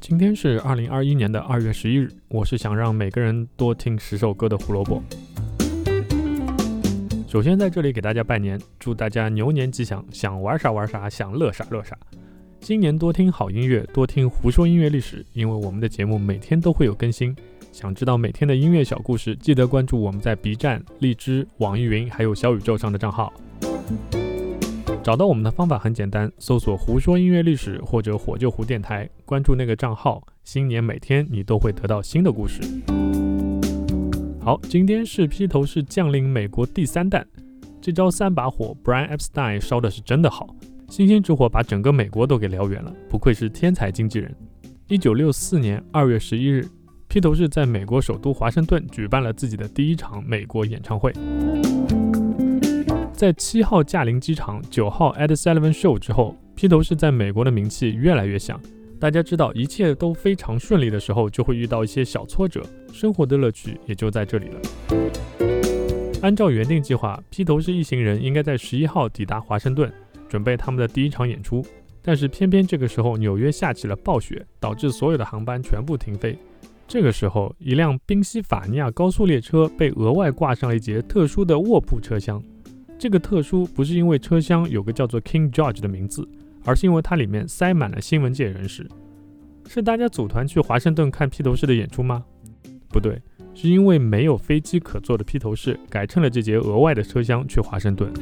今天是二零二一年的二月十一日。我是想让每个人多听十首歌的胡萝卜。首先在这里给大家拜年，祝大家牛年吉祥，想玩啥玩啥，想乐啥乐啥。新年多听好音乐，多听胡说音乐历史，因为我们的节目每天都会有更新。想知道每天的音乐小故事，记得关注我们在 B 站、荔枝、网易云还有小宇宙上的账号。找到我们的方法很简单，搜索“胡说音乐历史”或者“火就胡电台”，关注那个账号。新年每天你都会得到新的故事。好，今天是披头士降临美国第三弹，这招三把火，Brian Epstein 烧的是真的好，星星之火把整个美国都给燎原了，不愧是天才经纪人。一九六四年二月十一日，披头士在美国首都华盛顿举办了自己的第一场美国演唱会。在七号驾临机场、九号 Ed Sullivan Show 之后，披头士在美国的名气越来越响。大家知道，一切都非常顺利的时候，就会遇到一些小挫折，生活的乐趣也就在这里了。按照原定计划，披头士一行人应该在十一号抵达华盛顿，准备他们的第一场演出。但是偏偏这个时候，纽约下起了暴雪，导致所有的航班全部停飞。这个时候，一辆宾夕法尼亚高速列车被额外挂上了一节特殊的卧铺车厢。这个特殊不是因为车厢有个叫做 King George 的名字，而是因为它里面塞满了新闻界人士。是大家组团去华盛顿看披头士的演出吗？不对，是因为没有飞机可坐的披头士改乘了这节额外的车厢去华盛顿。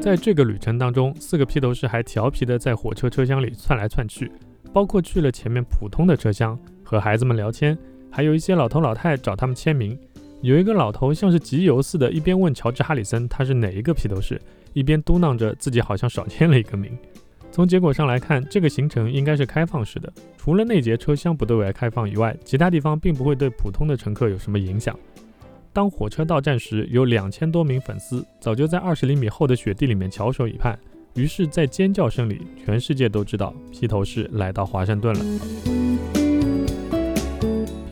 在这个旅程当中，四个披头士还调皮地在火车车厢里窜来窜去，包括去了前面普通的车厢和孩子们聊天，还有一些老头老太找他们签名。有一个老头像是集邮似的，一边问乔治·哈里森他是哪一个披头士，一边嘟囔着自己好像少签了一个名。从结果上来看，这个行程应该是开放式的，除了那节车厢不对外开放以外，其他地方并不会对普通的乘客有什么影响。当火车到站时，有两千多名粉丝早就在二十厘米厚的雪地里面翘首以盼，于是，在尖叫声里，全世界都知道披头士来到华盛顿了。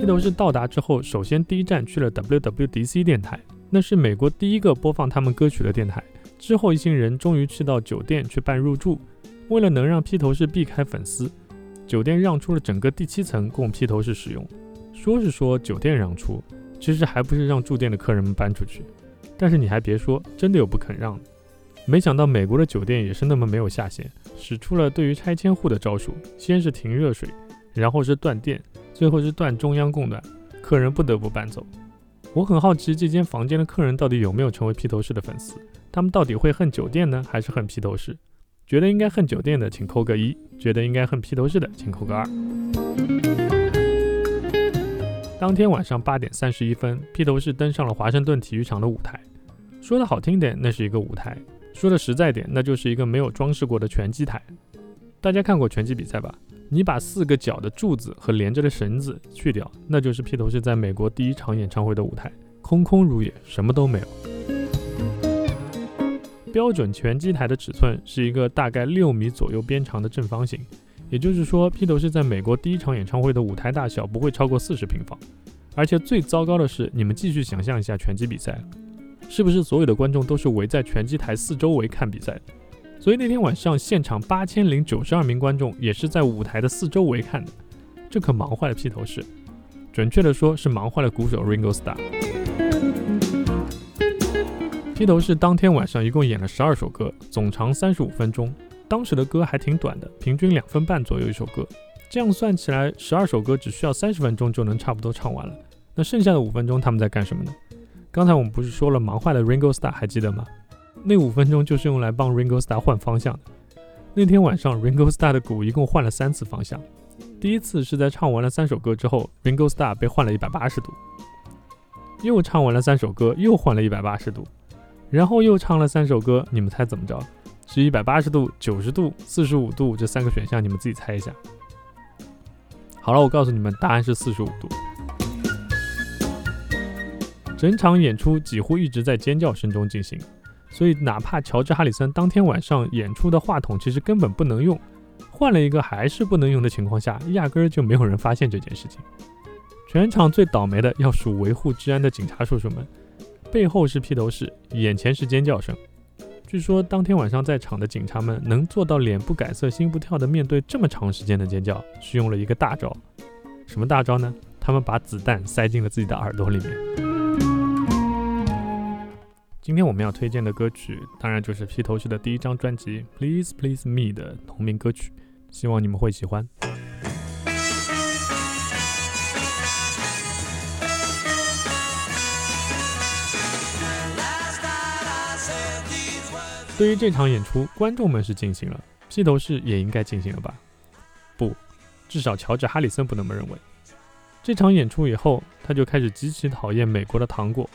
披头士到达之后，首先第一站去了 WWDC 电台，那是美国第一个播放他们歌曲的电台。之后，一行人终于去到酒店去办入住。为了能让披头士避开粉丝，酒店让出了整个第七层供披头士使用。说是说酒店让出，其实还不是让住店的客人们搬出去。但是你还别说，真的有不肯让的。没想到美国的酒店也是那么没有下限，使出了对于拆迁户的招数，先是停热水，然后是断电。最后是断中央供暖，客人不得不搬走。我很好奇这间房间的客人到底有没有成为披头士的粉丝？他们到底会恨酒店呢，还是恨披头士？觉得应该恨酒店的，请扣个一；觉得应该恨披头士的，请扣个二。当天晚上八点三十一分，披头士登上了华盛顿体育场的舞台。说的好听点，那是一个舞台；说的实在点，那就是一个没有装饰过的拳击台。大家看过拳击比赛吧？你把四个角的柱子和连着的绳子去掉，那就是披头士在美国第一场演唱会的舞台，空空如也，什么都没有。标准拳击台的尺寸是一个大概六米左右边长的正方形，也就是说，披头士在美国第一场演唱会的舞台大小不会超过四十平方。而且最糟糕的是，你们继续想象一下拳击比赛，是不是所有的观众都是围在拳击台四周围看比赛？所以那天晚上，现场八千零九十二名观众也是在舞台的四周围看的，这可忙坏了披头士。准确的说，是忙坏了鼓手 Ringo Starr。披头士当天晚上一共演了十二首歌，总长三十五分钟。当时的歌还挺短的，平均两分半左右一首歌。这样算起来，十二首歌只需要三十分钟就能差不多唱完了。那剩下的五分钟他们在干什么呢？刚才我们不是说了忙坏了 Ringo Starr，还记得吗？那五分钟就是用来帮 Ringo Starr 换方向的。那天晚上，Ringo Starr 的鼓一共换了三次方向。第一次是在唱完了三首歌之后，Ringo Starr 被换了一百八十度。又唱完了三首歌，又换了一百八十度。然后又唱了三首歌，你们猜怎么着？是一百八十度、九十度、四十五度这三个选项，你们自己猜一下。好了，我告诉你们，答案是四十五度。整场演出几乎一直在尖叫声中进行。所以，哪怕乔治·哈里森当天晚上演出的话筒其实根本不能用，换了一个还是不能用的情况下，压根儿就没有人发现这件事情。全场最倒霉的要数维护治安的警察叔叔们，背后是披头士，眼前是尖叫声。据说当天晚上在场的警察们能做到脸不改色心不跳的面对这么长时间的尖叫，是用了一个大招。什么大招呢？他们把子弹塞进了自己的耳朵里面。今天我们要推荐的歌曲，当然就是披头士的第一张专辑《Please Please Me》的同名歌曲，希望你们会喜欢。对于这场演出，观众们是尽兴了，披头士也应该尽兴了吧？不，至少乔治·哈里森不那么认为。这场演出以后，他就开始极其讨厌美国的糖果，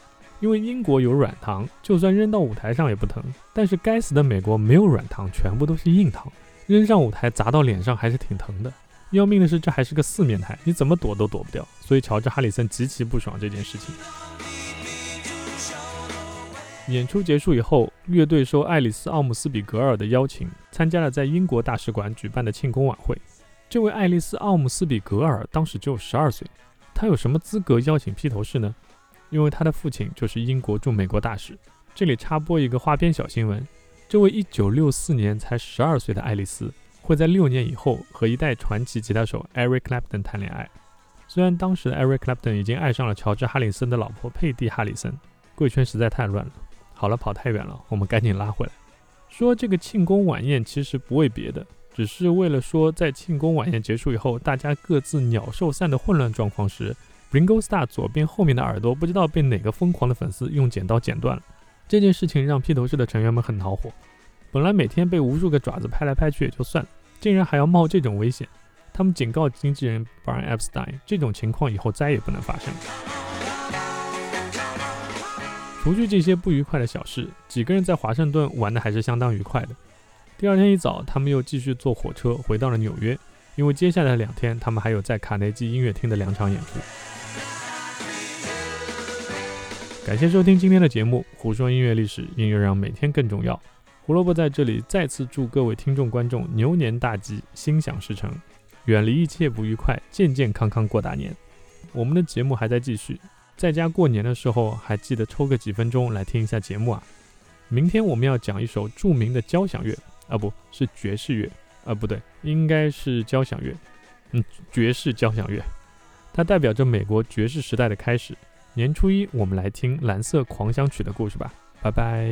因为英国有软糖，就算扔到舞台上也不疼；但是该死的美国没有软糖，全部都是硬糖，扔上舞台砸到脸上还是挺疼的。要命的是，这还是个四面台，你怎么躲都躲不掉。所以乔治·哈里森极其不爽这件事情。演出结束以后，乐队受爱丽丝·奥姆斯比格尔的邀请，参加了在英国大使馆举办的庆功晚会。这位爱丽丝·奥姆斯比格尔当时只有十二岁，她有什么资格邀请披头士呢？因为他的父亲就是英国驻美国大使。这里插播一个花边小新闻：这位1964年才十二岁的爱丽丝，会在六年以后和一代传奇吉他手 Eric Clapton 谈恋爱。虽然当时的 Eric Clapton 已经爱上了乔治·哈里森的老婆佩蒂·哈里森，贵圈实在太乱了。好了，跑太远了，我们赶紧拉回来。说这个庆功晚宴其实不为别的，只是为了说在庆功晚宴结束以后，大家各自鸟兽散的混乱状况时，Ringo Starr 左边后面的耳朵不知道被哪个疯狂的粉丝用剪刀剪断了。这件事情让披头士的成员们很恼火。本来每天被无数个爪子拍来拍去也就算了，竟然还要冒这种危险。他们警告经纪人 Brian Epstein，这种情况以后再也不能发生。除去这些不愉快的小事，几个人在华盛顿玩的还是相当愉快的。第二天一早，他们又继续坐火车回到了纽约，因为接下来两天他们还有在卡内基音乐厅的两场演出。感谢收听今天的节目，胡说音乐历史，音乐让每天更重要。胡萝卜在这里再次祝各位听众观众牛年大吉，心想事成，远离一切不愉快，健健康康过大年。我们的节目还在继续。在家过年的时候，还记得抽个几分钟来听一下节目啊！明天我们要讲一首著名的交响乐，啊，不是爵士乐，啊，不对，应该是交响乐，嗯，爵士交响乐，它代表着美国爵士时代的开始。年初一，我们来听《蓝色狂想曲》的故事吧，拜拜。